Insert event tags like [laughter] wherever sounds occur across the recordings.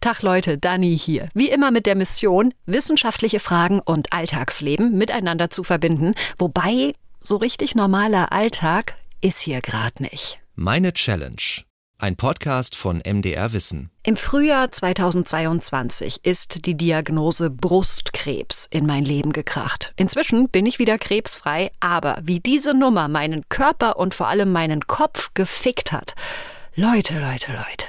Tag Leute, Dani hier. Wie immer mit der Mission, wissenschaftliche Fragen und Alltagsleben miteinander zu verbinden. Wobei, so richtig normaler Alltag ist hier gerade nicht. Meine Challenge. Ein Podcast von MDR Wissen. Im Frühjahr 2022 ist die Diagnose Brustkrebs in mein Leben gekracht. Inzwischen bin ich wieder krebsfrei, aber wie diese Nummer meinen Körper und vor allem meinen Kopf gefickt hat, Leute, Leute, Leute.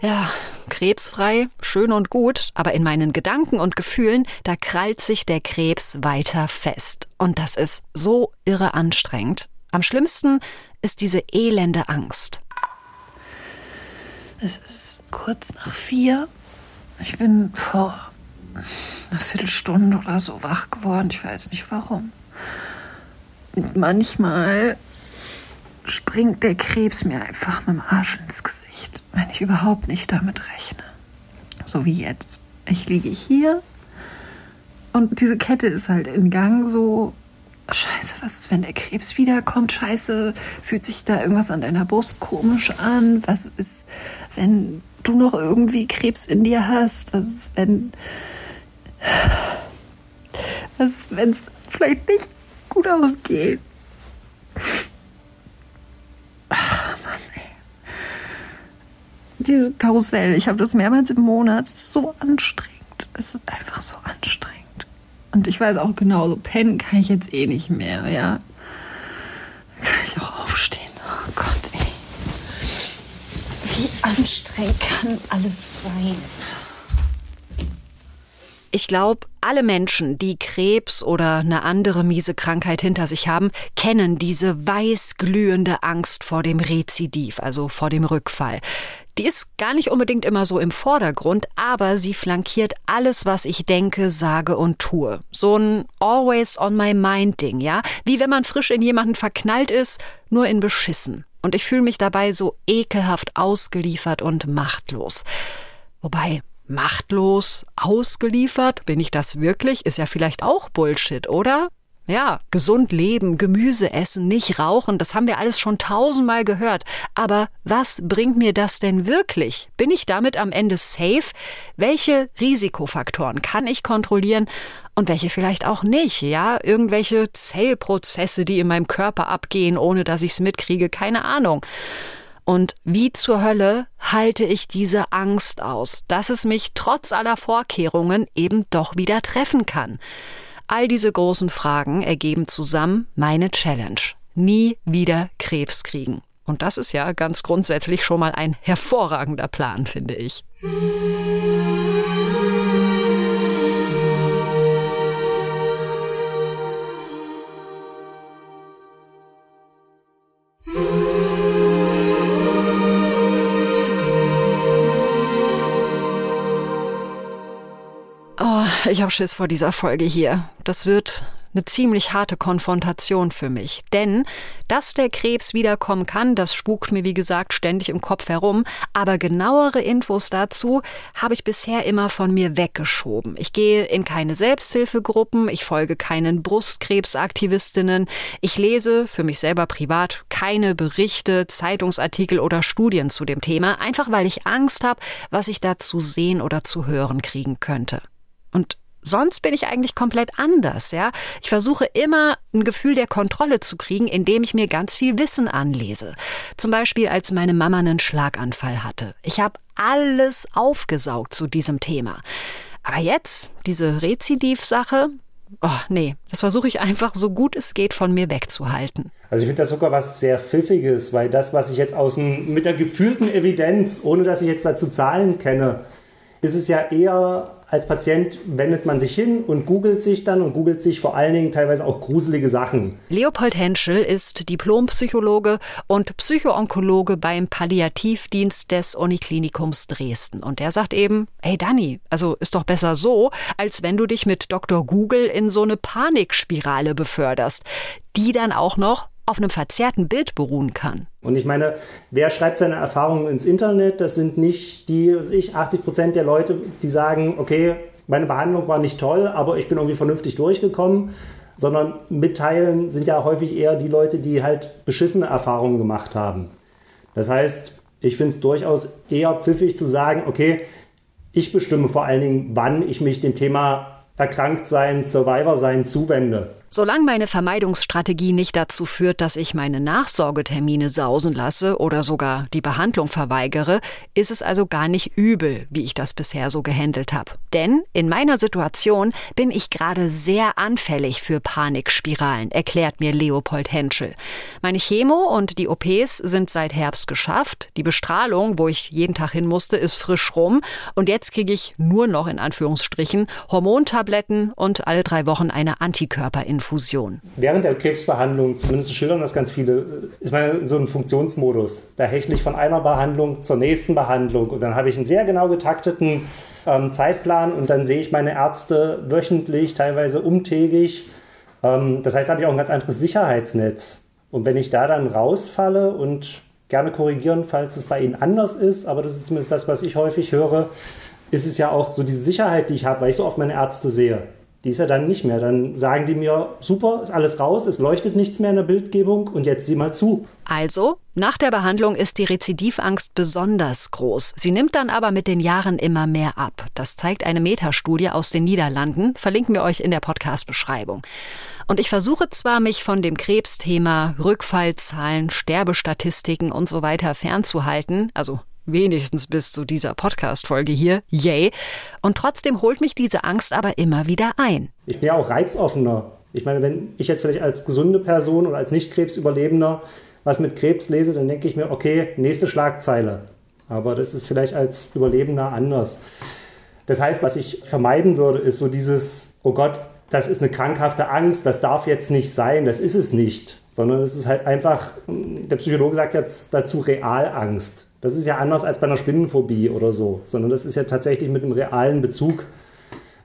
Ja, krebsfrei, schön und gut, aber in meinen Gedanken und Gefühlen, da krallt sich der Krebs weiter fest. Und das ist so irre anstrengend. Am schlimmsten ist diese elende Angst. Es ist kurz nach vier. Ich bin vor einer Viertelstunde oder so wach geworden. Ich weiß nicht warum. Und manchmal springt der Krebs mir einfach mit dem Arsch ins Gesicht, wenn ich überhaupt nicht damit rechne. So wie jetzt. Ich liege hier und diese Kette ist halt in Gang so Scheiße, was ist, wenn der Krebs wiederkommt? Scheiße, fühlt sich da irgendwas an deiner Brust komisch an? Was ist, wenn du noch irgendwie Krebs in dir hast? Was ist, wenn. Was ist, wenn es vielleicht nicht gut ausgeht? Ach, Mann, ey. Dieses Karussell, ich habe das mehrmals im Monat. Es ist so anstrengend. Es ist einfach so anstrengend. Und ich weiß auch genau, so pennen kann ich jetzt eh nicht mehr, ja. Kann ich auch aufstehen. Oh Gott, ey. Wie anstrengend kann alles sein? Ich glaube, alle Menschen, die Krebs oder eine andere miese Krankheit hinter sich haben, kennen diese weißglühende Angst vor dem Rezidiv, also vor dem Rückfall. Die ist gar nicht unbedingt immer so im Vordergrund, aber sie flankiert alles, was ich denke, sage und tue. So ein always on my mind Ding, ja? Wie wenn man frisch in jemanden verknallt ist, nur in beschissen. Und ich fühle mich dabei so ekelhaft ausgeliefert und machtlos. Wobei, machtlos, ausgeliefert, bin ich das wirklich? Ist ja vielleicht auch Bullshit, oder? Ja, gesund leben, Gemüse essen, nicht rauchen, das haben wir alles schon tausendmal gehört. Aber was bringt mir das denn wirklich? Bin ich damit am Ende safe? Welche Risikofaktoren kann ich kontrollieren und welche vielleicht auch nicht? Ja, irgendwelche Zellprozesse, die in meinem Körper abgehen, ohne dass ich es mitkriege, keine Ahnung. Und wie zur Hölle halte ich diese Angst aus, dass es mich trotz aller Vorkehrungen eben doch wieder treffen kann? All diese großen Fragen ergeben zusammen meine Challenge. Nie wieder Krebs kriegen. Und das ist ja ganz grundsätzlich schon mal ein hervorragender Plan, finde ich. [laughs] ich habe Schiss vor dieser Folge hier. Das wird eine ziemlich harte Konfrontation für mich. Denn, dass der Krebs wiederkommen kann, das spukt mir wie gesagt ständig im Kopf herum. Aber genauere Infos dazu habe ich bisher immer von mir weggeschoben. Ich gehe in keine Selbsthilfegruppen, ich folge keinen Brustkrebsaktivistinnen, ich lese für mich selber privat keine Berichte, Zeitungsartikel oder Studien zu dem Thema, einfach weil ich Angst habe, was ich da zu sehen oder zu hören kriegen könnte. Und sonst bin ich eigentlich komplett anders, ja. Ich versuche immer ein Gefühl der Kontrolle zu kriegen, indem ich mir ganz viel Wissen anlese. Zum Beispiel, als meine Mama einen Schlaganfall hatte. Ich habe alles aufgesaugt zu diesem Thema. Aber jetzt, diese Rezidiv-Sache, oh nee, das versuche ich einfach so gut es geht von mir wegzuhalten. Also ich finde das sogar was sehr Pfiffiges, weil das, was ich jetzt aus dem, mit der gefühlten Evidenz, ohne dass ich jetzt dazu Zahlen kenne, ist es ja eher als Patient wendet man sich hin und googelt sich dann und googelt sich vor allen Dingen teilweise auch gruselige Sachen. Leopold Henschel ist Diplompsychologe und Psychoonkologe beim Palliativdienst des Uniklinikums Dresden. Und er sagt eben, hey Dani, also ist doch besser so, als wenn du dich mit Dr. Google in so eine Panikspirale beförderst, die dann auch noch auf einem verzerrten Bild beruhen kann. Und ich meine, wer schreibt seine Erfahrungen ins Internet? Das sind nicht die, ich, 80 Prozent der Leute, die sagen, okay, meine Behandlung war nicht toll, aber ich bin irgendwie vernünftig durchgekommen, sondern mitteilen sind ja häufig eher die Leute, die halt beschissene Erfahrungen gemacht haben. Das heißt, ich finde es durchaus eher pfiffig zu sagen, okay, ich bestimme vor allen Dingen, wann ich mich dem Thema Erkranktsein, Survivor-Sein zuwende. Solange meine Vermeidungsstrategie nicht dazu führt, dass ich meine Nachsorgetermine sausen lasse oder sogar die Behandlung verweigere, ist es also gar nicht übel, wie ich das bisher so gehandelt habe. Denn in meiner Situation bin ich gerade sehr anfällig für Panikspiralen, erklärt mir Leopold Henschel. Meine Chemo und die OPs sind seit Herbst geschafft. Die Bestrahlung, wo ich jeden Tag hin musste, ist frisch rum. Und jetzt kriege ich nur noch in Anführungsstrichen Hormontabletten und alle drei Wochen eine Antikörperinfektion. Infusion. Während der Krebsbehandlung, zumindest schildern das ganz viele, ist man in so einem Funktionsmodus. Da hechle ich von einer Behandlung zur nächsten Behandlung und dann habe ich einen sehr genau getakteten ähm, Zeitplan und dann sehe ich meine Ärzte wöchentlich, teilweise umtägig. Ähm, das heißt, da habe ich auch ein ganz anderes Sicherheitsnetz. Und wenn ich da dann rausfalle und gerne korrigieren, falls es bei Ihnen anders ist, aber das ist zumindest das, was ich häufig höre, ist es ja auch so diese Sicherheit, die ich habe, weil ich so oft meine Ärzte sehe die ist ja dann nicht mehr. Dann sagen die mir, super, ist alles raus, es leuchtet nichts mehr in der Bildgebung und jetzt sieh mal zu. Also, nach der Behandlung ist die Rezidivangst besonders groß. Sie nimmt dann aber mit den Jahren immer mehr ab. Das zeigt eine Metastudie aus den Niederlanden, verlinken wir euch in der Podcast-Beschreibung. Und ich versuche zwar, mich von dem Krebsthema Rückfallzahlen, Sterbestatistiken und so weiter fernzuhalten, also wenigstens bis zu dieser Podcast-Folge hier, yay. Und trotzdem holt mich diese Angst aber immer wieder ein. Ich bin ja auch reizoffener. Ich meine, wenn ich jetzt vielleicht als gesunde Person oder als Nicht-Krebsüberlebender was mit Krebs lese, dann denke ich mir, okay, nächste Schlagzeile. Aber das ist vielleicht als Überlebender anders. Das heißt, was ich vermeiden würde, ist so dieses, oh Gott, das ist eine krankhafte Angst, das darf jetzt nicht sein, das ist es nicht. Sondern es ist halt einfach, der Psychologe sagt jetzt dazu Realangst. Das ist ja anders als bei einer Spinnenphobie oder so, sondern das ist ja tatsächlich mit einem realen Bezug.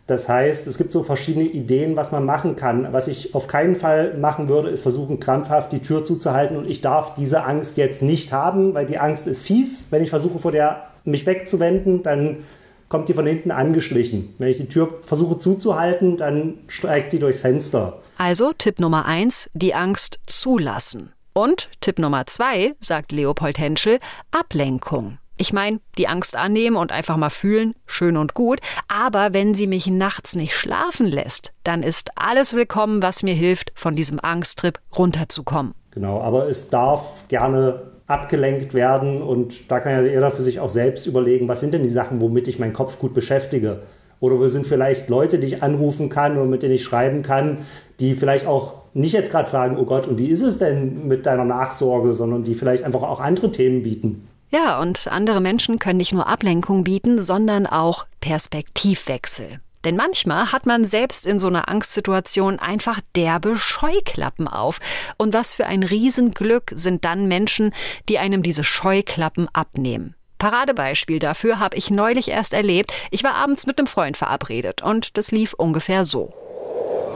Das heißt, es gibt so verschiedene Ideen, was man machen kann. Was ich auf keinen Fall machen würde, ist versuchen, krampfhaft die Tür zuzuhalten und ich darf diese Angst jetzt nicht haben, weil die Angst ist fies. Wenn ich versuche, vor der mich wegzuwenden, dann kommt die von hinten angeschlichen. Wenn ich die Tür versuche zuzuhalten, dann steigt die durchs Fenster. Also Tipp Nummer eins, die Angst zulassen. Und Tipp Nummer zwei, sagt Leopold Henschel, Ablenkung. Ich meine, die Angst annehmen und einfach mal fühlen, schön und gut, aber wenn sie mich nachts nicht schlafen lässt, dann ist alles willkommen, was mir hilft, von diesem Angsttrip runterzukommen. Genau, aber es darf gerne abgelenkt werden und da kann ja jeder für sich auch selbst überlegen, was sind denn die Sachen, womit ich meinen Kopf gut beschäftige. Oder wo sind vielleicht Leute, die ich anrufen kann und mit denen ich schreiben kann, die vielleicht auch nicht jetzt gerade fragen, oh Gott, und wie ist es denn mit deiner Nachsorge, sondern die vielleicht einfach auch andere Themen bieten. Ja, und andere Menschen können nicht nur Ablenkung bieten, sondern auch Perspektivwechsel. Denn manchmal hat man selbst in so einer Angstsituation einfach derbe Scheuklappen auf. Und was für ein Riesenglück sind dann Menschen, die einem diese Scheuklappen abnehmen. Paradebeispiel dafür habe ich neulich erst erlebt. Ich war abends mit einem Freund verabredet und das lief ungefähr so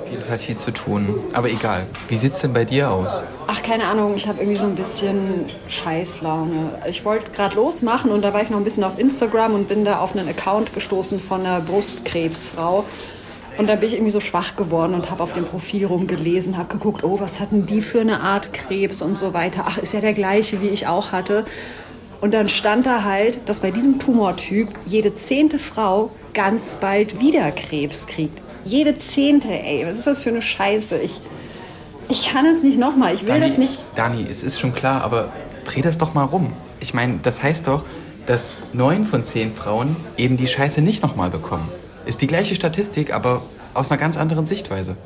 jeden Fall viel zu tun. Aber egal. Wie sieht's denn bei dir aus? Ach, keine Ahnung. Ich habe irgendwie so ein bisschen Scheißlaune. Ich wollte gerade losmachen und da war ich noch ein bisschen auf Instagram und bin da auf einen Account gestoßen von einer Brustkrebsfrau. Und dann bin ich irgendwie so schwach geworden und habe auf dem Profil rumgelesen, habe geguckt, oh, was hatten die für eine Art Krebs und so weiter. Ach, ist ja der gleiche, wie ich auch hatte. Und dann stand da halt, dass bei diesem Tumortyp jede zehnte Frau ganz bald wieder Krebs kriegt. Jede zehnte, ey, was ist das für eine Scheiße? Ich, ich kann es nicht nochmal, ich will Dani, das nicht. Dani, es ist schon klar, aber dreh das doch mal rum. Ich meine, das heißt doch, dass neun von zehn Frauen eben die Scheiße nicht nochmal bekommen. Ist die gleiche Statistik, aber aus einer ganz anderen Sichtweise.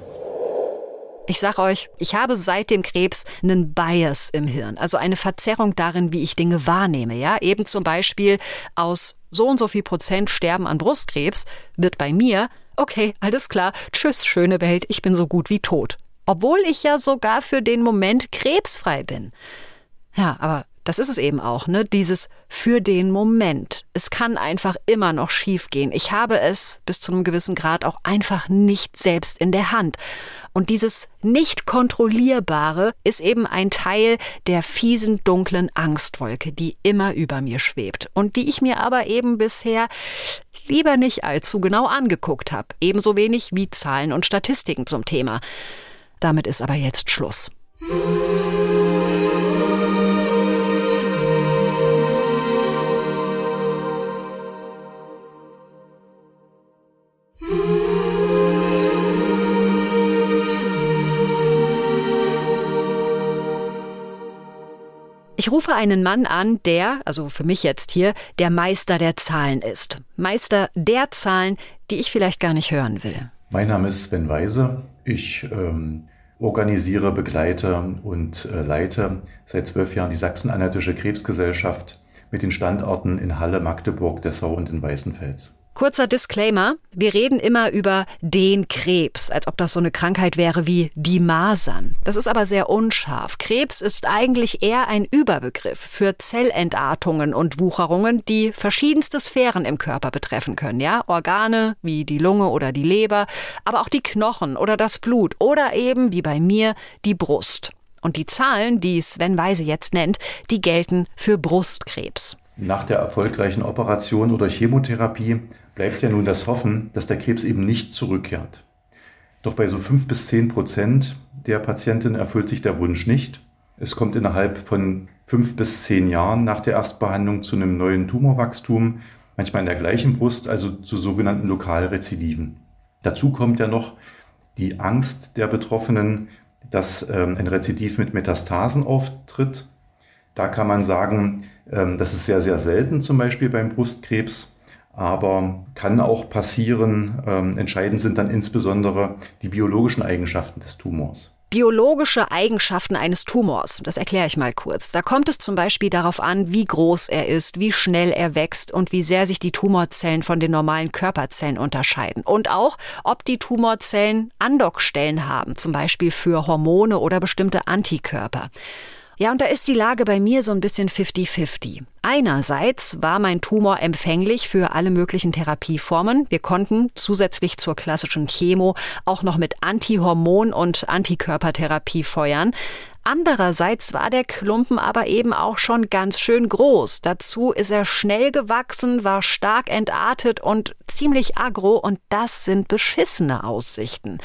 Ich sag euch, ich habe seit dem Krebs einen Bias im Hirn, also eine Verzerrung darin, wie ich Dinge wahrnehme. Ja, eben zum Beispiel aus so und so viel Prozent sterben an Brustkrebs wird bei mir okay, alles klar, tschüss, schöne Welt, ich bin so gut wie tot. Obwohl ich ja sogar für den Moment krebsfrei bin. Ja, aber das ist es eben auch, ne? Dieses für den Moment. Es kann einfach immer noch schiefgehen. Ich habe es bis zu einem gewissen Grad auch einfach nicht selbst in der Hand. Und dieses nicht kontrollierbare ist eben ein Teil der fiesen, dunklen Angstwolke, die immer über mir schwebt und die ich mir aber eben bisher lieber nicht allzu genau angeguckt habe. Ebenso wenig wie Zahlen und Statistiken zum Thema. Damit ist aber jetzt Schluss. Ich rufe einen Mann an, der, also für mich jetzt hier, der Meister der Zahlen ist. Meister der Zahlen, die ich vielleicht gar nicht hören will. Mein Name ist Sven Weise. Ich ähm, organisiere, begleite und äh, leite seit zwölf Jahren die Sachsen-Anhaltische Krebsgesellschaft mit den Standorten in Halle, Magdeburg, Dessau und in Weißenfels. Kurzer Disclaimer, wir reden immer über den Krebs, als ob das so eine Krankheit wäre wie die Masern. Das ist aber sehr unscharf. Krebs ist eigentlich eher ein Überbegriff für Zellentartungen und Wucherungen, die verschiedenste Sphären im Körper betreffen können, ja? Organe wie die Lunge oder die Leber, aber auch die Knochen oder das Blut oder eben wie bei mir die Brust. Und die Zahlen, die Sven Weise jetzt nennt, die gelten für Brustkrebs. Nach der erfolgreichen Operation oder Chemotherapie bleibt ja nun das Hoffen, dass der Krebs eben nicht zurückkehrt. Doch bei so fünf bis zehn Prozent der Patientinnen erfüllt sich der Wunsch nicht. Es kommt innerhalb von fünf bis zehn Jahren nach der Erstbehandlung zu einem neuen Tumorwachstum, manchmal in der gleichen Brust, also zu sogenannten Lokalrezidiven. Dazu kommt ja noch die Angst der Betroffenen, dass ähm, ein Rezidiv mit Metastasen auftritt. Da kann man sagen, ähm, das ist sehr, sehr selten zum Beispiel beim Brustkrebs aber kann auch passieren. Ähm, entscheidend sind dann insbesondere die biologischen Eigenschaften des Tumors. Biologische Eigenschaften eines Tumors, das erkläre ich mal kurz. Da kommt es zum Beispiel darauf an, wie groß er ist, wie schnell er wächst und wie sehr sich die Tumorzellen von den normalen Körperzellen unterscheiden. Und auch, ob die Tumorzellen Andockstellen haben, zum Beispiel für Hormone oder bestimmte Antikörper. Ja, und da ist die Lage bei mir so ein bisschen 50-50. Einerseits war mein Tumor empfänglich für alle möglichen Therapieformen. Wir konnten zusätzlich zur klassischen Chemo auch noch mit Antihormon- und Antikörpertherapie feuern. Andererseits war der Klumpen aber eben auch schon ganz schön groß. Dazu ist er schnell gewachsen, war stark entartet und ziemlich agro und das sind beschissene Aussichten.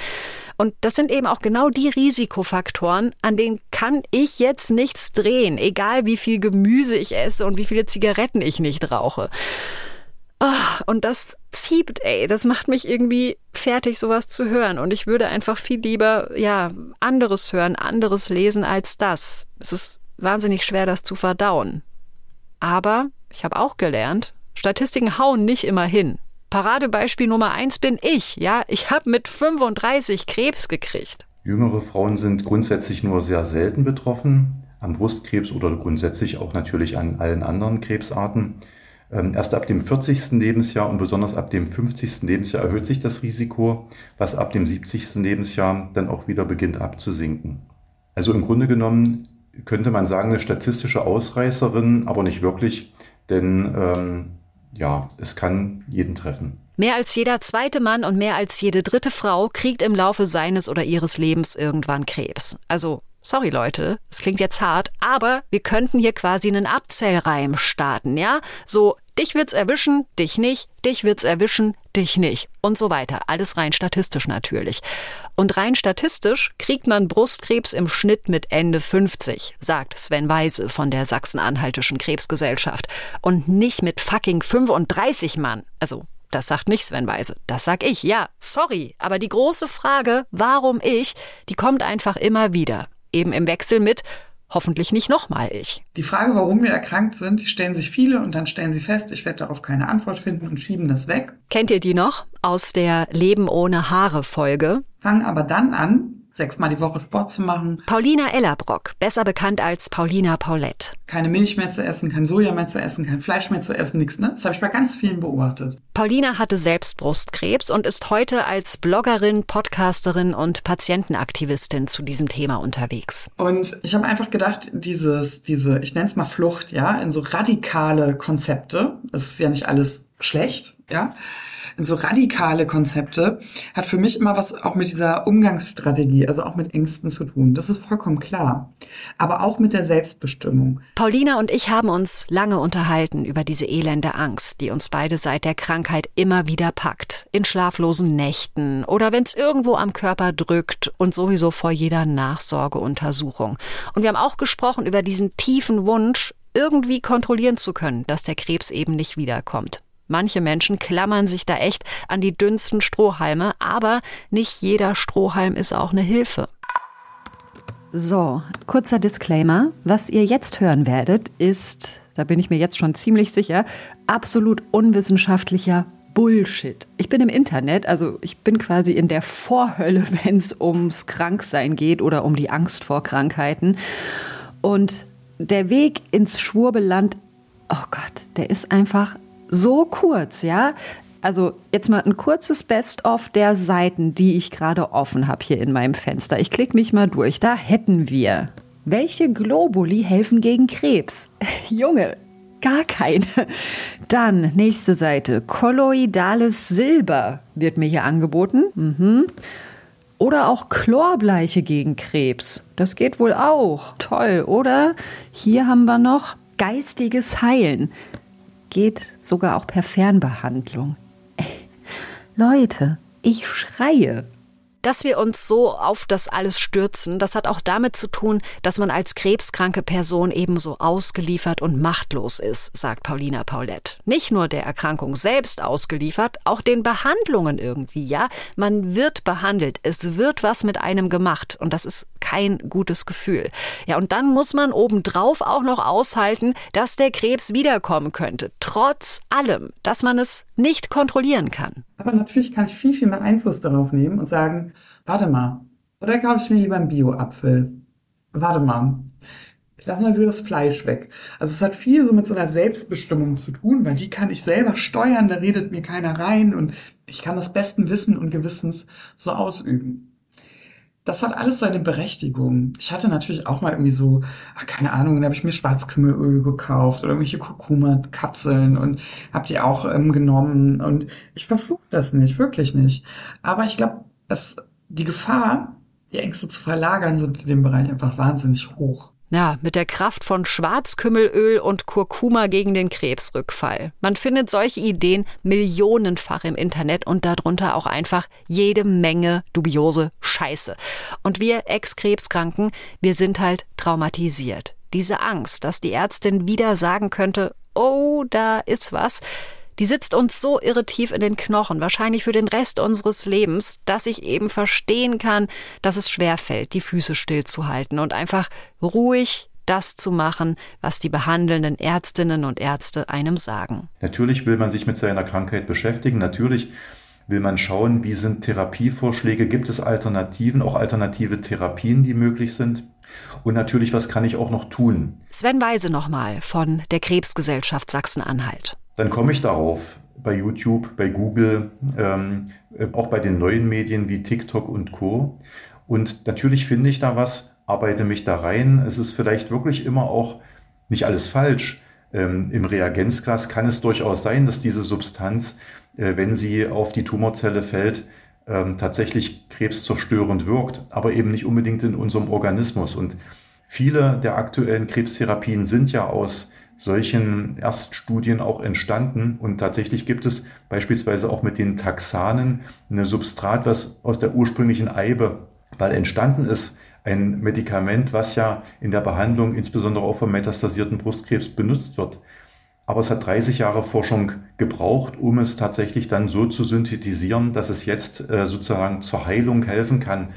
Und das sind eben auch genau die Risikofaktoren, an denen kann ich jetzt nichts drehen, egal wie viel Gemüse ich esse und wie viele Zigaretten ich nicht rauche. Oh, und das zieht, ey, das macht mich irgendwie fertig, sowas zu hören. Und ich würde einfach viel lieber, ja, anderes hören, anderes lesen als das. Es ist wahnsinnig schwer, das zu verdauen. Aber ich habe auch gelernt, Statistiken hauen nicht immer hin. Paradebeispiel Nummer eins bin ich. Ja, ich habe mit 35 Krebs gekriegt. Jüngere Frauen sind grundsätzlich nur sehr selten betroffen am Brustkrebs oder grundsätzlich auch natürlich an allen anderen Krebsarten. Ähm, erst ab dem 40. Lebensjahr und besonders ab dem 50. Lebensjahr erhöht sich das Risiko, was ab dem 70. Lebensjahr dann auch wieder beginnt abzusinken. Also im Grunde genommen könnte man sagen, eine statistische Ausreißerin, aber nicht wirklich, denn ähm, ja, es kann jeden treffen. Mehr als jeder zweite Mann und mehr als jede dritte Frau kriegt im Laufe seines oder ihres Lebens irgendwann Krebs. Also, sorry Leute, es klingt jetzt hart, aber wir könnten hier quasi einen Abzählreim starten, ja? So, dich wird's erwischen, dich nicht, dich wird's erwischen, dich nicht und so weiter. Alles rein statistisch natürlich. Und rein statistisch kriegt man Brustkrebs im Schnitt mit Ende 50, sagt Sven Weise von der Sachsen-Anhaltischen Krebsgesellschaft. Und nicht mit fucking 35 Mann. Also, das sagt nicht Sven Weise. Das sag ich. Ja, sorry. Aber die große Frage, warum ich, die kommt einfach immer wieder. Eben im Wechsel mit, hoffentlich nicht nochmal ich. Die Frage, warum wir erkrankt sind, stellen sich viele und dann stellen sie fest, ich werde darauf keine Antwort finden und schieben das weg. Kennt ihr die noch aus der Leben ohne Haare Folge? Fangen aber dann an, sechsmal die Woche Sport zu machen. Paulina Ellerbrock, besser bekannt als Paulina Paulette. Keine Milch mehr zu essen, kein Soja mehr zu essen, kein Fleisch mehr zu essen, nichts, ne? Das habe ich bei ganz vielen beobachtet. Paulina hatte selbst Brustkrebs und ist heute als Bloggerin, Podcasterin und Patientenaktivistin zu diesem Thema unterwegs. Und ich habe einfach gedacht, dieses, diese, ich nenne es mal Flucht, ja, in so radikale Konzepte, das ist ja nicht alles schlecht, ja, in so radikale Konzepte, hat für mich immer was auch mit dieser Umgangsstrategie, also auch mit Ängsten zu tun. Das ist vollkommen klar. Aber auch mit der Selbstbestimmung. Paulina und ich haben uns lange unterhalten über diese elende Angst, die uns beide seit der Krankheit immer wieder packt. In schlaflosen Nächten oder wenn es irgendwo am Körper drückt und sowieso vor jeder Nachsorgeuntersuchung. Und wir haben auch gesprochen über diesen tiefen Wunsch, irgendwie kontrollieren zu können, dass der Krebs eben nicht wiederkommt. Manche Menschen klammern sich da echt an die dünnsten Strohhalme, aber nicht jeder Strohhalm ist auch eine Hilfe. So, kurzer Disclaimer. Was ihr jetzt hören werdet, ist, da bin ich mir jetzt schon ziemlich sicher, absolut unwissenschaftlicher Bullshit. Ich bin im Internet, also ich bin quasi in der Vorhölle, [laughs] wenn es ums Kranksein geht oder um die Angst vor Krankheiten. Und der Weg ins Schwurbelland, oh Gott, der ist einfach so kurz, ja. Also jetzt mal ein kurzes Best-of der Seiten, die ich gerade offen habe hier in meinem Fenster. Ich klicke mich mal durch. Da hätten wir. Welche Globuli helfen gegen Krebs? [laughs] Junge, gar keine. Dann nächste Seite. Kolloidales Silber wird mir hier angeboten. Mhm. Oder auch Chlorbleiche gegen Krebs. Das geht wohl auch. Toll, oder? Hier haben wir noch geistiges Heilen geht sogar auch per Fernbehandlung. [laughs] Leute, ich schreie. Dass wir uns so auf das alles stürzen, das hat auch damit zu tun, dass man als krebskranke Person ebenso ausgeliefert und machtlos ist, sagt Paulina Paulette. Nicht nur der Erkrankung selbst ausgeliefert, auch den Behandlungen irgendwie, ja. Man wird behandelt, es wird was mit einem gemacht und das ist kein gutes Gefühl. Ja, und dann muss man obendrauf auch noch aushalten, dass der Krebs wiederkommen könnte, trotz allem, dass man es nicht kontrollieren kann. Aber natürlich kann ich viel, viel mehr Einfluss darauf nehmen und sagen, warte mal, oder kaufe ich mir lieber einen Bio-Apfel? Warte mal, ich lasse natürlich das Fleisch weg. Also es hat viel so mit so einer Selbstbestimmung zu tun, weil die kann ich selber steuern, da redet mir keiner rein und ich kann das besten Wissen und Gewissens so ausüben das hat alles seine Berechtigung. Ich hatte natürlich auch mal irgendwie so, ach, keine Ahnung, da habe ich mir Schwarzkümmelöl gekauft oder irgendwelche Kurkuma-Kapseln und habe die auch ähm, genommen. Und ich verfluche das nicht, wirklich nicht. Aber ich glaube, die Gefahr, die Ängste zu verlagern, sind in dem Bereich einfach wahnsinnig hoch. Ja, mit der Kraft von Schwarzkümmelöl und Kurkuma gegen den Krebsrückfall. Man findet solche Ideen millionenfach im Internet und darunter auch einfach jede Menge dubiose Scheiße. Und wir Ex-Krebskranken, wir sind halt traumatisiert. Diese Angst, dass die Ärztin wieder sagen könnte, oh, da ist was, die sitzt uns so irre tief in den Knochen, wahrscheinlich für den Rest unseres Lebens, dass ich eben verstehen kann, dass es schwerfällt, die Füße stillzuhalten und einfach ruhig das zu machen, was die behandelnden Ärztinnen und Ärzte einem sagen. Natürlich will man sich mit seiner Krankheit beschäftigen, natürlich will man schauen, wie sind Therapievorschläge, gibt es Alternativen, auch alternative Therapien, die möglich sind. Und natürlich, was kann ich auch noch tun? Sven Weise nochmal von der Krebsgesellschaft Sachsen-Anhalt dann komme ich darauf bei YouTube, bei Google, ähm, auch bei den neuen Medien wie TikTok und Co. Und natürlich finde ich da was, arbeite mich da rein. Es ist vielleicht wirklich immer auch nicht alles falsch. Ähm, Im Reagenzglas kann es durchaus sein, dass diese Substanz, äh, wenn sie auf die Tumorzelle fällt, ähm, tatsächlich krebszerstörend wirkt, aber eben nicht unbedingt in unserem Organismus. Und viele der aktuellen Krebstherapien sind ja aus solchen Erststudien auch entstanden. Und tatsächlich gibt es beispielsweise auch mit den Taxanen eine Substrat, was aus der ursprünglichen Eibe weil entstanden ist, ein Medikament, was ja in der Behandlung insbesondere auch von metastasierten Brustkrebs benutzt wird. Aber es hat 30 Jahre Forschung gebraucht, um es tatsächlich dann so zu synthetisieren, dass es jetzt äh, sozusagen zur Heilung helfen kann.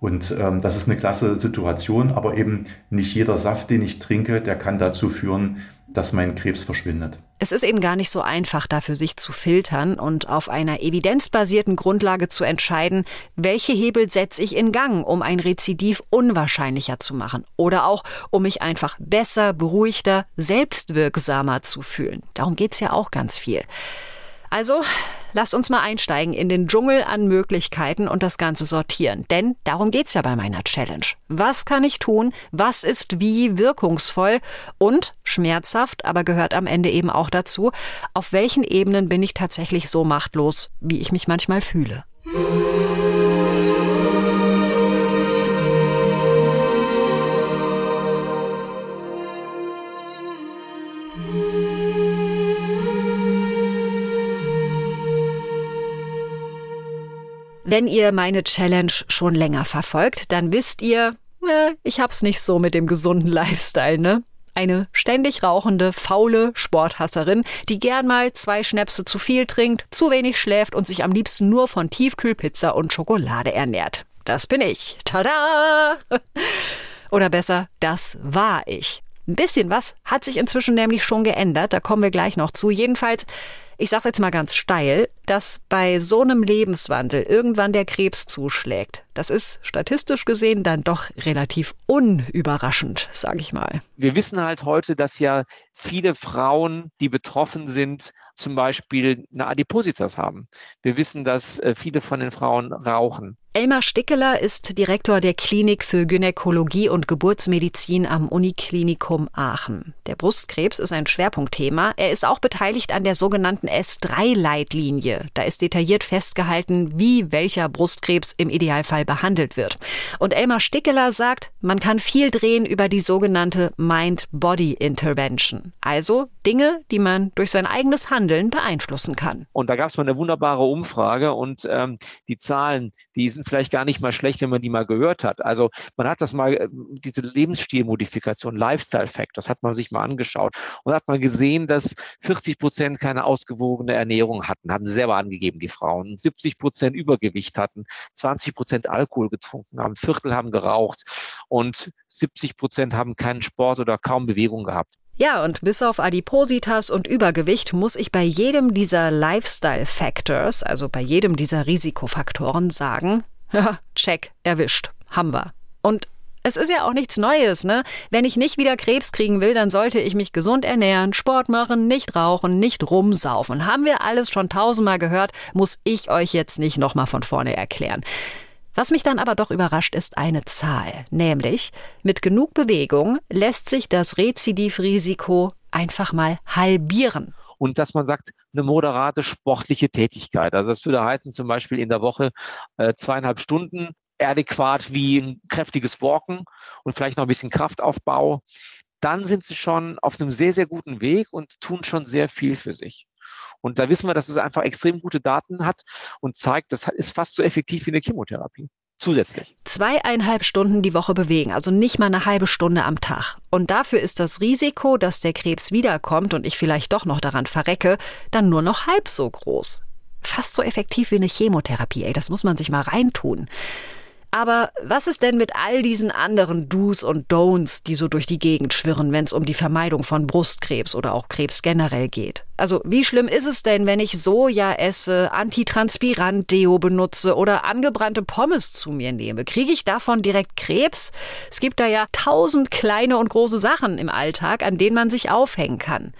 Und ähm, das ist eine klasse Situation, aber eben nicht jeder Saft, den ich trinke, der kann dazu führen, dass mein Krebs verschwindet. Es ist eben gar nicht so einfach, da für sich zu filtern und auf einer evidenzbasierten Grundlage zu entscheiden, welche Hebel setze ich in Gang, um ein Rezidiv unwahrscheinlicher zu machen oder auch, um mich einfach besser, beruhigter, selbstwirksamer zu fühlen. Darum geht's ja auch ganz viel. Also, lasst uns mal einsteigen in den Dschungel an Möglichkeiten und das Ganze sortieren. Denn darum geht's ja bei meiner Challenge. Was kann ich tun? Was ist wie wirkungsvoll und schmerzhaft, aber gehört am Ende eben auch dazu? Auf welchen Ebenen bin ich tatsächlich so machtlos, wie ich mich manchmal fühle? Wenn ihr meine Challenge schon länger verfolgt, dann wisst ihr, äh, ich hab's nicht so mit dem gesunden [laughs] Lifestyle, ne? Eine ständig rauchende, faule Sporthasserin, die gern mal zwei Schnäpse zu viel trinkt, zu wenig schläft und sich am liebsten nur von Tiefkühlpizza und Schokolade ernährt. Das bin ich. Tada! [laughs] Oder besser, das war ich. Ein bisschen was hat sich inzwischen nämlich schon geändert, da kommen wir gleich noch zu. Jedenfalls ich sage jetzt mal ganz steil, dass bei so einem Lebenswandel irgendwann der Krebs zuschlägt. Das ist statistisch gesehen dann doch relativ unüberraschend, sage ich mal. Wir wissen halt heute, dass ja viele Frauen, die betroffen sind, zum Beispiel eine Adipositas haben. Wir wissen, dass äh, viele von den Frauen rauchen. Elmar Stickeler ist Direktor der Klinik für Gynäkologie und Geburtsmedizin am Uniklinikum Aachen. Der Brustkrebs ist ein Schwerpunktthema. Er ist auch beteiligt an der sogenannten S3-Leitlinie. Da ist detailliert festgehalten, wie welcher Brustkrebs im Idealfall behandelt wird. Und Elmar Stickeler sagt, man kann viel drehen über die sogenannte Mind-Body-Intervention. Also Dinge, die man durch sein eigenes Handeln beeinflussen kann. Und da gab es mal eine wunderbare Umfrage und ähm, die Zahlen, die sind vielleicht gar nicht mal schlecht, wenn man die mal gehört hat. Also man hat das mal, äh, diese Lebensstilmodifikation, Lifestyle Fact, das hat man sich mal angeschaut und hat mal gesehen, dass 40 Prozent keine ausgewogene Ernährung hatten, haben selber angegeben, die Frauen, 70 Prozent Übergewicht hatten, 20 Prozent Alkohol getrunken haben, Viertel haben geraucht und 70 Prozent haben keinen Sport oder kaum Bewegung gehabt. Ja, und bis auf Adipositas und Übergewicht muss ich bei jedem dieser Lifestyle Factors, also bei jedem dieser Risikofaktoren sagen, check, erwischt, haben wir. Und es ist ja auch nichts Neues, ne? Wenn ich nicht wieder Krebs kriegen will, dann sollte ich mich gesund ernähren, Sport machen, nicht rauchen, nicht rumsaufen. Haben wir alles schon tausendmal gehört, muss ich euch jetzt nicht nochmal von vorne erklären. Was mich dann aber doch überrascht, ist eine Zahl, nämlich mit genug Bewegung lässt sich das Rezidivrisiko einfach mal halbieren und dass man sagt, eine moderate sportliche Tätigkeit. Also das würde heißen zum Beispiel in der Woche äh, zweieinhalb Stunden adäquat wie ein kräftiges Walken und vielleicht noch ein bisschen Kraftaufbau. Dann sind sie schon auf einem sehr, sehr guten Weg und tun schon sehr viel für sich. Und da wissen wir, dass es einfach extrem gute Daten hat und zeigt, das ist fast so effektiv wie eine Chemotherapie. Zusätzlich. Zweieinhalb Stunden die Woche bewegen, also nicht mal eine halbe Stunde am Tag. Und dafür ist das Risiko, dass der Krebs wiederkommt und ich vielleicht doch noch daran verrecke, dann nur noch halb so groß. Fast so effektiv wie eine Chemotherapie, ey, das muss man sich mal reintun. Aber was ist denn mit all diesen anderen Do's und Don'ts, die so durch die Gegend schwirren, wenn es um die Vermeidung von Brustkrebs oder auch Krebs generell geht? Also wie schlimm ist es denn, wenn ich Soja esse, Antitranspirant-Deo benutze oder angebrannte Pommes zu mir nehme? Kriege ich davon direkt Krebs? Es gibt da ja tausend kleine und große Sachen im Alltag, an denen man sich aufhängen kann.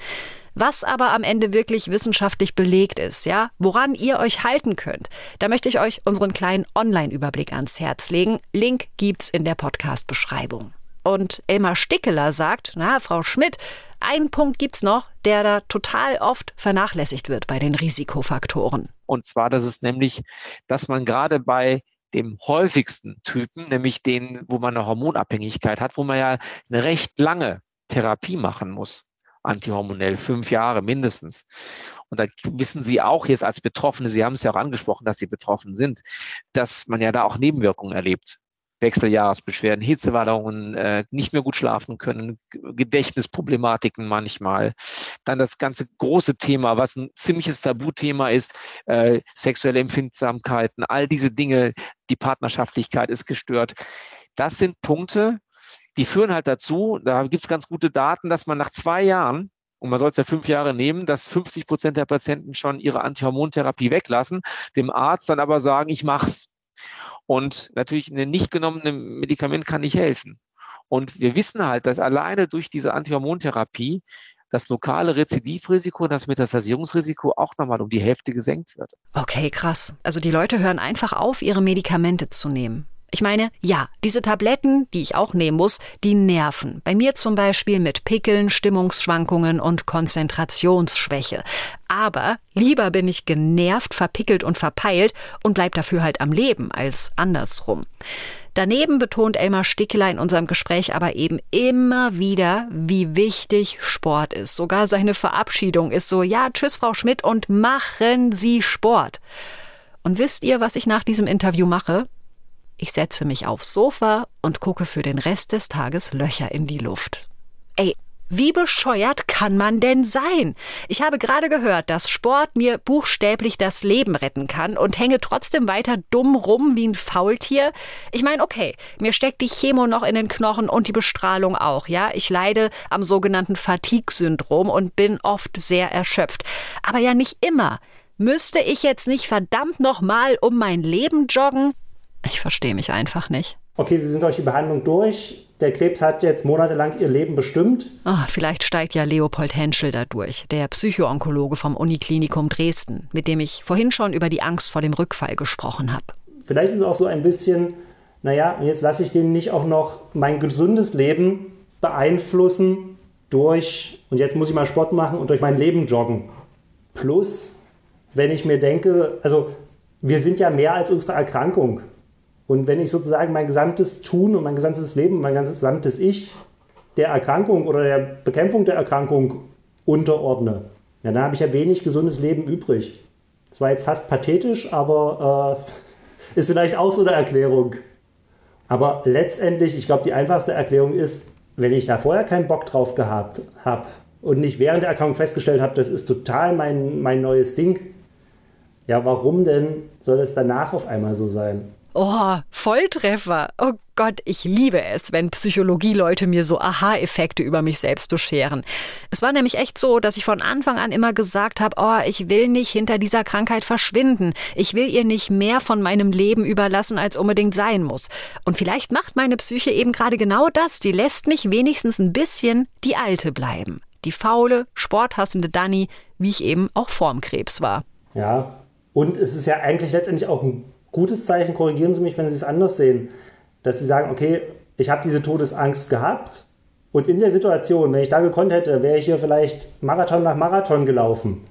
Was aber am Ende wirklich wissenschaftlich belegt ist, ja, woran ihr euch halten könnt, da möchte ich euch unseren kleinen Online-Überblick ans Herz legen. Link gibt's in der Podcast-Beschreibung. Und Elmar Stickeler sagt, na, Frau Schmidt, einen Punkt gibt's noch, der da total oft vernachlässigt wird bei den Risikofaktoren. Und zwar, das ist nämlich, dass man gerade bei dem häufigsten Typen, nämlich den, wo man eine Hormonabhängigkeit hat, wo man ja eine recht lange Therapie machen muss antihormonell, fünf Jahre mindestens. Und da wissen Sie auch jetzt als Betroffene, Sie haben es ja auch angesprochen, dass Sie betroffen sind, dass man ja da auch Nebenwirkungen erlebt. Wechseljahresbeschwerden, Hitzewallungen, äh, nicht mehr gut schlafen können, Gedächtnisproblematiken manchmal. Dann das ganze große Thema, was ein ziemliches Tabuthema ist, äh, sexuelle Empfindsamkeiten, all diese Dinge, die Partnerschaftlichkeit ist gestört. Das sind Punkte, die führen halt dazu, da gibt es ganz gute Daten, dass man nach zwei Jahren und man soll es ja fünf Jahre nehmen, dass 50 Prozent der Patienten schon ihre Antihormontherapie weglassen, dem Arzt dann aber sagen, ich mach's. Und natürlich ein nicht genommenes Medikament kann nicht helfen. Und wir wissen halt, dass alleine durch diese Antihormontherapie das lokale Rezidivrisiko, das Metastasierungsrisiko auch nochmal um die Hälfte gesenkt wird. Okay, krass. Also die Leute hören einfach auf, ihre Medikamente zu nehmen. Ich meine, ja, diese Tabletten, die ich auch nehmen muss, die nerven. Bei mir zum Beispiel mit Pickeln, Stimmungsschwankungen und Konzentrationsschwäche. Aber lieber bin ich genervt, verpickelt und verpeilt und bleib dafür halt am Leben als andersrum. Daneben betont Elmar Stickeler in unserem Gespräch aber eben immer wieder, wie wichtig Sport ist. Sogar seine Verabschiedung ist so, ja, tschüss, Frau Schmidt, und machen Sie Sport. Und wisst ihr, was ich nach diesem Interview mache? Ich setze mich aufs Sofa und gucke für den Rest des Tages Löcher in die Luft. Ey, wie bescheuert kann man denn sein? Ich habe gerade gehört, dass Sport mir buchstäblich das Leben retten kann und hänge trotzdem weiter dumm rum wie ein Faultier. Ich meine, okay, mir steckt die Chemo noch in den Knochen und die Bestrahlung auch, ja? Ich leide am sogenannten Fatigue-Syndrom und bin oft sehr erschöpft. Aber ja nicht immer. Müsste ich jetzt nicht verdammt nochmal um mein Leben joggen? Ich verstehe mich einfach nicht. Okay, Sie sind durch die Behandlung durch. Der Krebs hat jetzt monatelang Ihr Leben bestimmt. Oh, vielleicht steigt ja Leopold Henschel da durch, der Psychoonkologe vom Uniklinikum Dresden, mit dem ich vorhin schon über die Angst vor dem Rückfall gesprochen habe. Vielleicht ist es auch so ein bisschen, naja, jetzt lasse ich den nicht auch noch mein gesundes Leben beeinflussen durch, und jetzt muss ich mal Sport machen und durch mein Leben joggen. Plus, wenn ich mir denke, also wir sind ja mehr als unsere Erkrankung. Und wenn ich sozusagen mein gesamtes Tun und mein gesamtes Leben, mein gesamtes Ich der Erkrankung oder der Bekämpfung der Erkrankung unterordne, ja, dann habe ich ja wenig gesundes Leben übrig. Das war jetzt fast pathetisch, aber äh, [laughs] ist vielleicht auch so eine Erklärung. Aber letztendlich, ich glaube, die einfachste Erklärung ist, wenn ich da vorher keinen Bock drauf gehabt habe und nicht während der Erkrankung festgestellt habe, das ist total mein, mein neues Ding, ja, warum denn soll es danach auf einmal so sein? Oh, Volltreffer. Oh Gott, ich liebe es, wenn Psychologieleute mir so Aha-Effekte über mich selbst bescheren. Es war nämlich echt so, dass ich von Anfang an immer gesagt habe, oh, ich will nicht hinter dieser Krankheit verschwinden. Ich will ihr nicht mehr von meinem Leben überlassen, als unbedingt sein muss. Und vielleicht macht meine Psyche eben gerade genau das. Die lässt mich wenigstens ein bisschen die Alte bleiben. Die faule, sporthassende Dani, wie ich eben auch vorm Krebs war. Ja, und es ist ja eigentlich letztendlich auch ein gutes Zeichen, korrigieren Sie mich, wenn Sie es anders sehen, dass Sie sagen, okay, ich habe diese Todesangst gehabt und in der Situation, wenn ich da gekonnt hätte, wäre ich hier vielleicht Marathon nach Marathon gelaufen.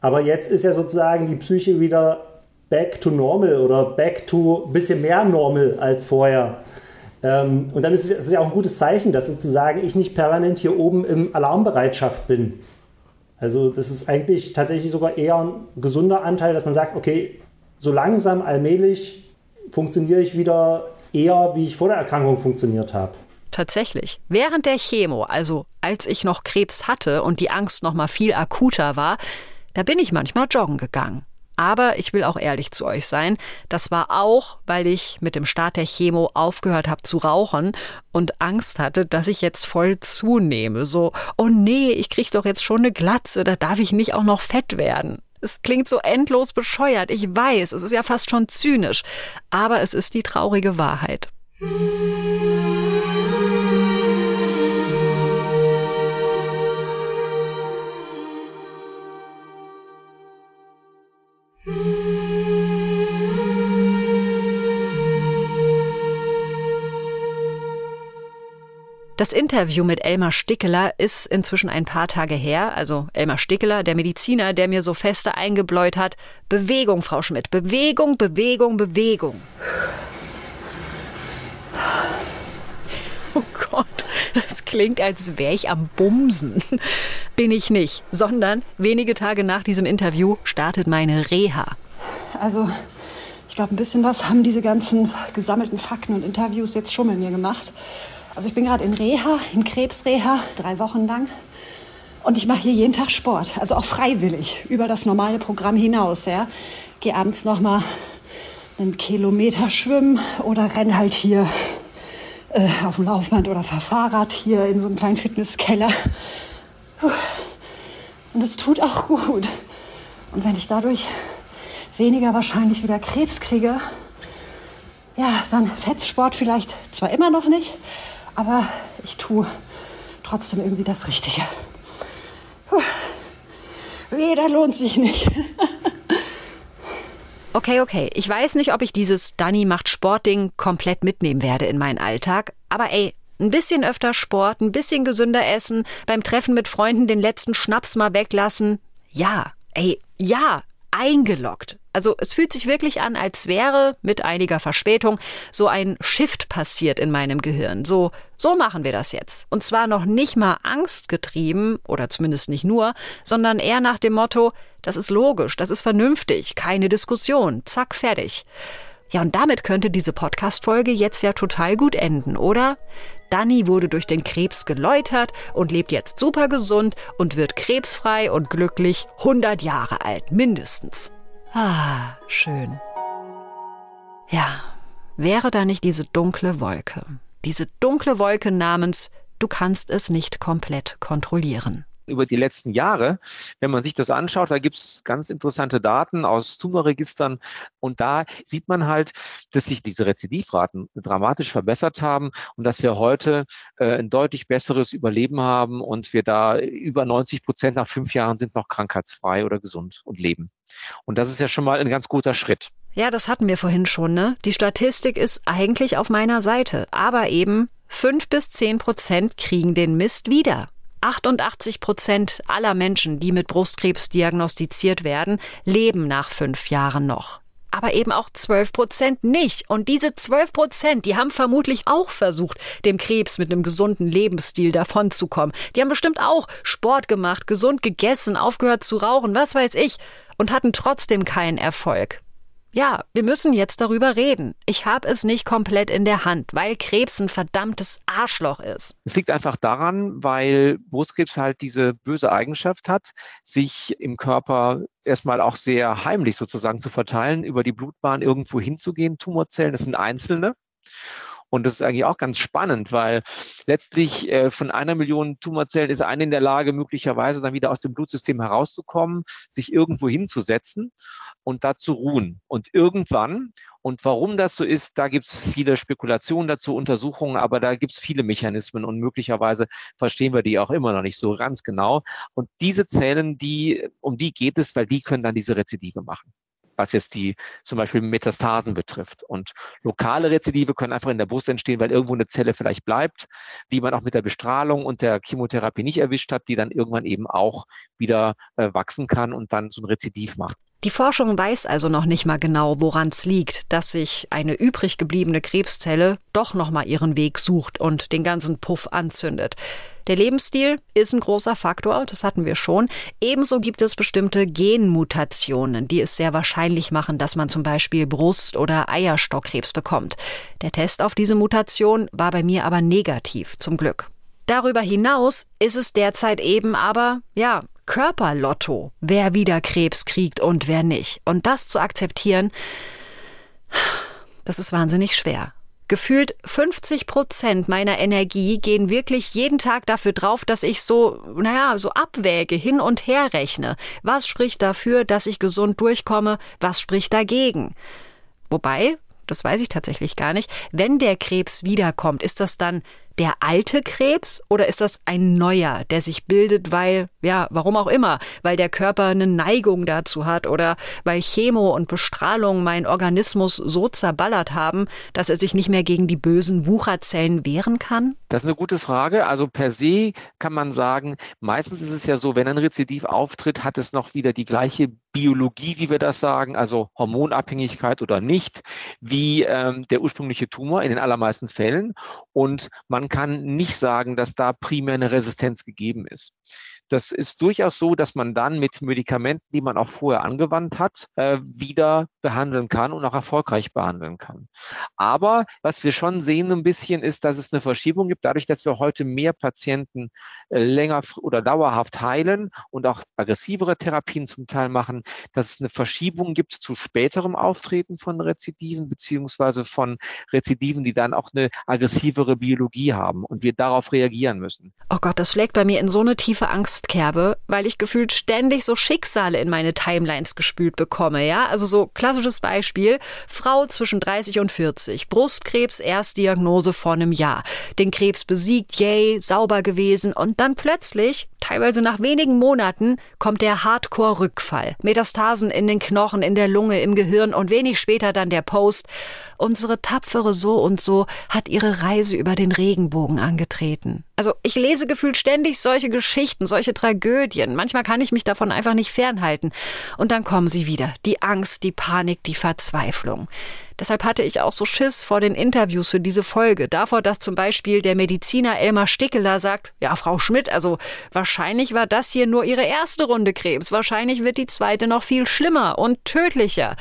Aber jetzt ist ja sozusagen die Psyche wieder back to normal oder back to bisschen mehr normal als vorher. Ähm, und dann ist es ja auch ein gutes Zeichen, dass sozusagen ich nicht permanent hier oben im Alarmbereitschaft bin. Also das ist eigentlich tatsächlich sogar eher ein gesunder Anteil, dass man sagt, okay, so langsam, allmählich funktioniere ich wieder eher, wie ich vor der Erkrankung funktioniert habe. Tatsächlich. Während der Chemo, also als ich noch Krebs hatte und die Angst noch mal viel akuter war, da bin ich manchmal joggen gegangen. Aber ich will auch ehrlich zu euch sein, das war auch, weil ich mit dem Start der Chemo aufgehört habe zu rauchen und Angst hatte, dass ich jetzt voll zunehme. So, oh nee, ich krieg doch jetzt schon eine Glatze, da darf ich nicht auch noch fett werden. Es klingt so endlos bescheuert, ich weiß, es ist ja fast schon zynisch, aber es ist die traurige Wahrheit. Das Interview mit Elmar Stickeler ist inzwischen ein paar Tage her. Also Elmar Stickeler, der Mediziner, der mir so feste eingebläut hat. Bewegung, Frau Schmidt. Bewegung, Bewegung, Bewegung. Oh Gott, das klingt, als wäre ich am Bumsen. Bin ich nicht, sondern wenige Tage nach diesem Interview startet meine Reha. Also, ich glaube, ein bisschen was haben diese ganzen gesammelten Fakten und Interviews jetzt schon mit mir gemacht. Also ich bin gerade in Reha, in Krebsreha, drei Wochen lang. Und ich mache hier jeden Tag Sport, also auch freiwillig, über das normale Programm hinaus. Ja. Gehe abends noch mal einen Kilometer schwimmen oder renn halt hier äh, auf dem Laufband oder fahr Fahrrad hier in so einem kleinen Fitnesskeller. Und es tut auch gut. Und wenn ich dadurch weniger wahrscheinlich wieder Krebs kriege, ja, dann Fettsport vielleicht zwar immer noch nicht, aber ich tue trotzdem irgendwie das Richtige. Puh. Jeder lohnt sich nicht. [laughs] Okay, okay. Ich weiß nicht, ob ich dieses Danny macht Sport-Ding komplett mitnehmen werde in meinen Alltag. Aber ey, ein bisschen öfter Sport, ein bisschen gesünder essen, beim Treffen mit Freunden den letzten Schnaps mal weglassen. Ja, ey, ja, eingeloggt. Also es fühlt sich wirklich an, als wäre mit einiger Verspätung so ein Shift passiert in meinem Gehirn. So, so machen wir das jetzt. Und zwar noch nicht mal angstgetrieben oder zumindest nicht nur, sondern eher nach dem Motto, das ist logisch, das ist vernünftig, keine Diskussion, zack, fertig. Ja, und damit könnte diese Podcast-Folge jetzt ja total gut enden, oder? Danny wurde durch den Krebs geläutert und lebt jetzt super gesund und wird krebsfrei und glücklich 100 Jahre alt, mindestens. Ah, schön. Ja, wäre da nicht diese dunkle Wolke, diese dunkle Wolke namens Du kannst es nicht komplett kontrollieren über die letzten Jahre, wenn man sich das anschaut, da gibt es ganz interessante Daten aus Tumorregistern und da sieht man halt, dass sich diese Rezidivraten dramatisch verbessert haben und dass wir heute äh, ein deutlich besseres Überleben haben und wir da über 90 Prozent nach fünf Jahren sind noch krankheitsfrei oder gesund und leben. Und das ist ja schon mal ein ganz guter Schritt. Ja, das hatten wir vorhin schon, ne? Die Statistik ist eigentlich auf meiner Seite, aber eben fünf bis zehn Prozent kriegen den Mist wieder. 88 Prozent aller Menschen, die mit Brustkrebs diagnostiziert werden, leben nach fünf Jahren noch. Aber eben auch 12 Prozent nicht. Und diese 12 Prozent, die haben vermutlich auch versucht, dem Krebs mit einem gesunden Lebensstil davonzukommen. Die haben bestimmt auch Sport gemacht, gesund gegessen, aufgehört zu rauchen, was weiß ich, und hatten trotzdem keinen Erfolg. Ja, wir müssen jetzt darüber reden. Ich habe es nicht komplett in der Hand, weil Krebs ein verdammtes Arschloch ist. Es liegt einfach daran, weil Brustkrebs halt diese böse Eigenschaft hat, sich im Körper erstmal auch sehr heimlich sozusagen zu verteilen, über die Blutbahn irgendwo hinzugehen. Tumorzellen, das sind einzelne. Und das ist eigentlich auch ganz spannend, weil letztlich äh, von einer Million Tumorzellen ist eine in der Lage, möglicherweise dann wieder aus dem Blutsystem herauszukommen, sich irgendwo hinzusetzen und da zu ruhen. Und irgendwann, und warum das so ist, da gibt es viele Spekulationen dazu, Untersuchungen, aber da gibt es viele Mechanismen und möglicherweise verstehen wir die auch immer noch nicht so ganz genau. Und diese Zellen, die, um die geht es, weil die können dann diese Rezidive machen was jetzt die zum Beispiel Metastasen betrifft. Und lokale Rezidive können einfach in der Brust entstehen, weil irgendwo eine Zelle vielleicht bleibt, die man auch mit der Bestrahlung und der Chemotherapie nicht erwischt hat, die dann irgendwann eben auch wieder äh, wachsen kann und dann so ein Rezidiv macht. Die Forschung weiß also noch nicht mal genau, woran es liegt, dass sich eine übrig gebliebene Krebszelle doch noch mal ihren Weg sucht und den ganzen Puff anzündet. Der Lebensstil ist ein großer Faktor, das hatten wir schon. Ebenso gibt es bestimmte Genmutationen, die es sehr wahrscheinlich machen, dass man zum Beispiel Brust- oder Eierstockkrebs bekommt. Der Test auf diese Mutation war bei mir aber negativ, zum Glück. Darüber hinaus ist es derzeit eben aber, ja, Körperlotto, wer wieder Krebs kriegt und wer nicht. Und das zu akzeptieren, das ist wahnsinnig schwer. Gefühlt 50 Prozent meiner Energie gehen wirklich jeden Tag dafür drauf, dass ich so, naja, so abwäge, hin und her rechne. Was spricht dafür, dass ich gesund durchkomme? Was spricht dagegen? Wobei, das weiß ich tatsächlich gar nicht, wenn der Krebs wiederkommt, ist das dann der alte Krebs oder ist das ein neuer, der sich bildet, weil, ja, warum auch immer, weil der Körper eine Neigung dazu hat oder weil Chemo und Bestrahlung meinen Organismus so zerballert haben, dass er sich nicht mehr gegen die bösen Wucherzellen wehren kann? Das ist eine gute Frage. Also per se kann man sagen, meistens ist es ja so, wenn ein Rezidiv auftritt, hat es noch wieder die gleiche Biologie, wie wir das sagen, also Hormonabhängigkeit oder nicht, wie ähm, der ursprüngliche Tumor in den allermeisten Fällen. Und man kann nicht sagen, dass da primär eine Resistenz gegeben ist. Das ist durchaus so, dass man dann mit Medikamenten, die man auch vorher angewandt hat, äh, wieder behandeln kann und auch erfolgreich behandeln kann. Aber was wir schon sehen ein bisschen ist, dass es eine Verschiebung gibt, dadurch, dass wir heute mehr Patienten äh, länger oder dauerhaft heilen und auch aggressivere Therapien zum Teil machen, dass es eine Verschiebung gibt zu späterem Auftreten von Rezidiven beziehungsweise von Rezidiven, die dann auch eine aggressivere Biologie haben und wir darauf reagieren müssen. Oh Gott, das schlägt bei mir in so eine tiefe Angst Angstkerbe, weil ich gefühlt ständig so Schicksale in meine Timelines gespült bekomme, ja? Also so klassisches Beispiel, Frau zwischen 30 und 40, Brustkrebs, Erstdiagnose vor einem Jahr, den Krebs besiegt, yay, sauber gewesen und dann plötzlich, teilweise nach wenigen Monaten, kommt der Hardcore-Rückfall. Metastasen in den Knochen, in der Lunge, im Gehirn und wenig später dann der Post. Unsere tapfere so und so hat ihre Reise über den Regenbogen angetreten. Also ich lese gefühlt ständig solche Geschichten, solche Tragödien. Manchmal kann ich mich davon einfach nicht fernhalten. Und dann kommen sie wieder. Die Angst, die Panik, die Verzweiflung. Deshalb hatte ich auch so Schiss vor den Interviews für diese Folge. Davor, dass zum Beispiel der Mediziner Elmar Stickeler sagt, ja, Frau Schmidt, also wahrscheinlich war das hier nur Ihre erste Runde Krebs. Wahrscheinlich wird die zweite noch viel schlimmer und tödlicher.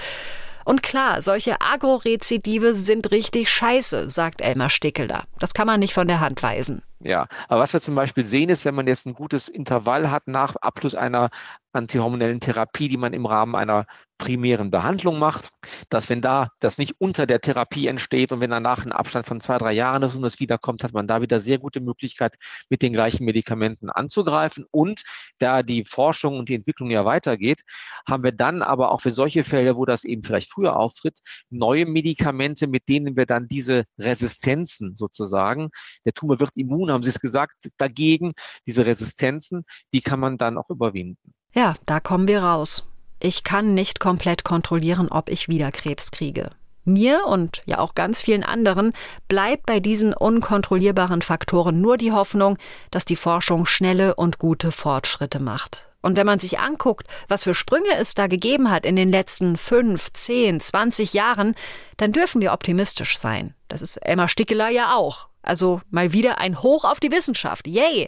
Und klar, solche Agrorezidive sind richtig scheiße, sagt Elmar Stickeler. Das kann man nicht von der Hand weisen. Ja, aber was wir zum Beispiel sehen, ist, wenn man jetzt ein gutes Intervall hat nach Abschluss einer antihormonellen Therapie, die man im Rahmen einer primären Behandlung macht, dass wenn da das nicht unter der Therapie entsteht und wenn danach ein Abstand von zwei, drei Jahren ist und es wiederkommt, hat man da wieder sehr gute Möglichkeit, mit den gleichen Medikamenten anzugreifen. Und da die Forschung und die Entwicklung ja weitergeht, haben wir dann aber auch für solche Fälle, wo das eben vielleicht früher auftritt, neue Medikamente, mit denen wir dann diese Resistenzen sozusagen, der Tumor wird immun, haben Sie es gesagt, dagegen, diese Resistenzen, die kann man dann auch überwinden. Ja, da kommen wir raus. Ich kann nicht komplett kontrollieren, ob ich wieder Krebs kriege. Mir und ja auch ganz vielen anderen bleibt bei diesen unkontrollierbaren Faktoren nur die Hoffnung, dass die Forschung schnelle und gute Fortschritte macht. Und wenn man sich anguckt, was für Sprünge es da gegeben hat in den letzten fünf, zehn, zwanzig Jahren, dann dürfen wir optimistisch sein. Das ist Elmar Stickeler ja auch. Also mal wieder ein Hoch auf die Wissenschaft. Yay!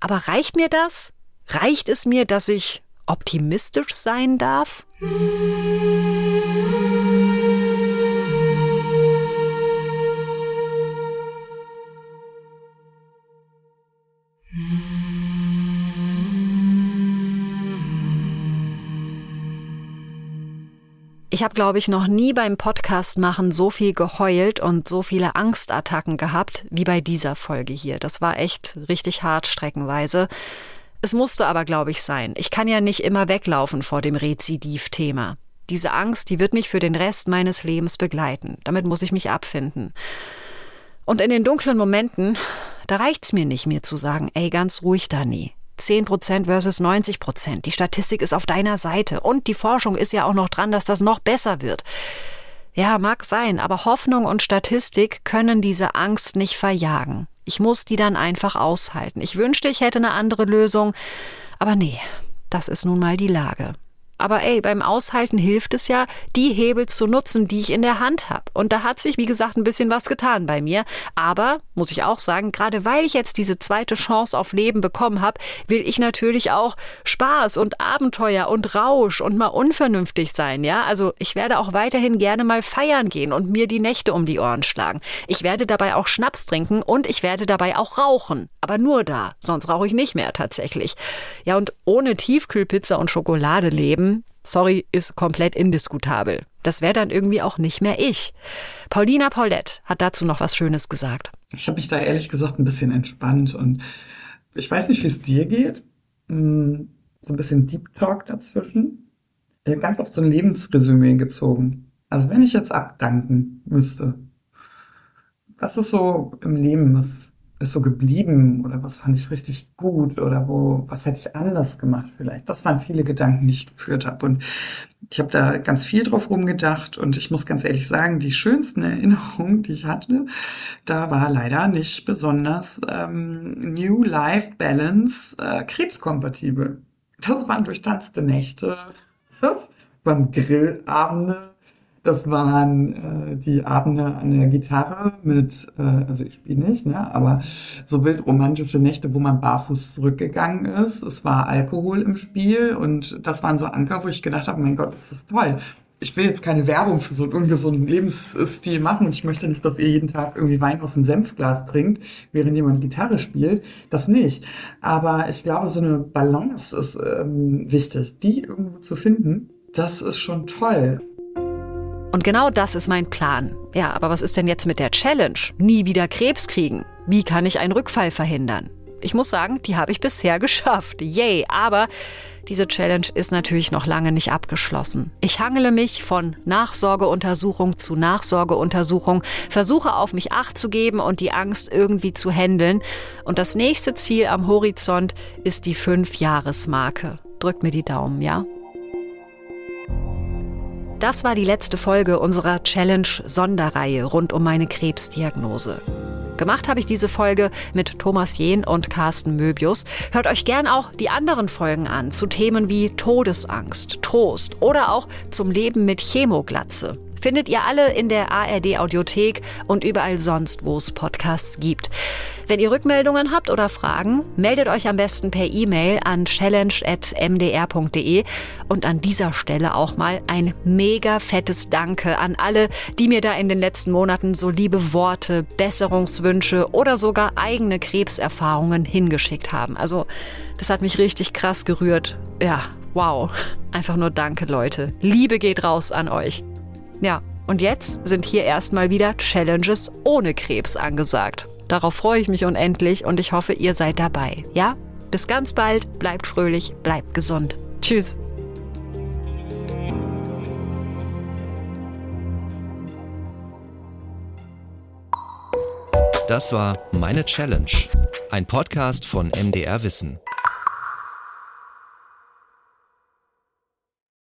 Aber reicht mir das? Reicht es mir, dass ich optimistisch sein darf? Ich habe, glaube ich, noch nie beim Podcast machen so viel geheult und so viele Angstattacken gehabt wie bei dieser Folge hier. Das war echt richtig hart streckenweise. Es musste aber, glaube ich, sein. Ich kann ja nicht immer weglaufen vor dem Rezidiv-Thema. Diese Angst, die wird mich für den Rest meines Lebens begleiten. Damit muss ich mich abfinden. Und in den dunklen Momenten, da reicht's mir nicht, mir zu sagen, ey, ganz ruhig, Dani. 10% versus 90%. Die Statistik ist auf deiner Seite und die Forschung ist ja auch noch dran, dass das noch besser wird. Ja, mag sein, aber Hoffnung und Statistik können diese Angst nicht verjagen. Ich muss die dann einfach aushalten. Ich wünschte, ich hätte eine andere Lösung, aber nee, das ist nun mal die Lage. Aber ey, beim Aushalten hilft es ja, die Hebel zu nutzen, die ich in der Hand habe. Und da hat sich, wie gesagt, ein bisschen was getan bei mir. Aber, muss ich auch sagen, gerade weil ich jetzt diese zweite Chance auf Leben bekommen habe, will ich natürlich auch Spaß und Abenteuer und Rausch und mal unvernünftig sein, ja? Also ich werde auch weiterhin gerne mal feiern gehen und mir die Nächte um die Ohren schlagen. Ich werde dabei auch Schnaps trinken und ich werde dabei auch rauchen. Aber nur da, sonst rauche ich nicht mehr tatsächlich. Ja, und ohne Tiefkühlpizza und Schokolade leben, sorry, ist komplett indiskutabel. Das wäre dann irgendwie auch nicht mehr ich. Paulina Paulette hat dazu noch was Schönes gesagt. Ich habe mich da ehrlich gesagt ein bisschen entspannt und ich weiß nicht, wie es dir geht. Hm, so ein bisschen Deep Talk dazwischen. Ich habe ganz oft so ein Lebensresümee gezogen. Also wenn ich jetzt abdanken müsste, was ist so im Leben, was ist so geblieben oder was fand ich richtig gut oder wo was hätte ich anders gemacht vielleicht. Das waren viele Gedanken, die ich geführt habe und ich habe da ganz viel drauf rumgedacht und ich muss ganz ehrlich sagen, die schönsten Erinnerungen, die ich hatte, da war leider nicht besonders ähm, New Life Balance äh, krebskompatibel. Das waren durchtanzte Nächte, das waren Grillabende, das waren äh, die Abende an der Gitarre mit, äh, also ich spiele nicht, ne, aber so wild romantische Nächte, wo man barfuß zurückgegangen ist. Es war Alkohol im Spiel und das waren so Anker, wo ich gedacht habe, mein Gott, ist das toll. Ich will jetzt keine Werbung für so einen ungesunden Lebensstil machen und ich möchte nicht, dass ihr jeden Tag irgendwie Wein aus dem Senfglas trinkt, während jemand Gitarre spielt. Das nicht. Aber ich glaube, so eine Balance ist ähm, wichtig. Die irgendwo zu finden, das ist schon toll. Und genau das ist mein Plan. Ja, aber was ist denn jetzt mit der Challenge? Nie wieder Krebs kriegen. Wie kann ich einen Rückfall verhindern? Ich muss sagen, die habe ich bisher [laughs] geschafft. Yay! Aber diese Challenge ist natürlich noch lange nicht abgeschlossen. Ich hangele mich von Nachsorgeuntersuchung zu Nachsorgeuntersuchung, versuche auf mich acht zu geben und die Angst irgendwie zu handeln. Und das nächste Ziel am Horizont ist die Fünf-Jahres-Marke. Drückt mir die Daumen, ja? Das war die letzte Folge unserer Challenge-Sonderreihe rund um meine Krebsdiagnose. Gemacht habe ich diese Folge mit Thomas Jehn und Carsten Möbius. Hört euch gern auch die anderen Folgen an zu Themen wie Todesangst, Trost oder auch zum Leben mit Chemoglatze. Findet ihr alle in der ARD Audiothek und überall sonst, wo es Podcasts gibt. Wenn ihr Rückmeldungen habt oder Fragen, meldet euch am besten per E-Mail an challenge.mdr.de und an dieser Stelle auch mal ein mega fettes Danke an alle, die mir da in den letzten Monaten so liebe Worte, Besserungswünsche oder sogar eigene Krebserfahrungen hingeschickt haben. Also, das hat mich richtig krass gerührt. Ja, wow. Einfach nur Danke, Leute. Liebe geht raus an euch. Ja, und jetzt sind hier erstmal wieder Challenges ohne Krebs angesagt. Darauf freue ich mich unendlich und ich hoffe, ihr seid dabei. Ja? Bis ganz bald, bleibt fröhlich, bleibt gesund. Tschüss. Das war Meine Challenge, ein Podcast von MDR Wissen.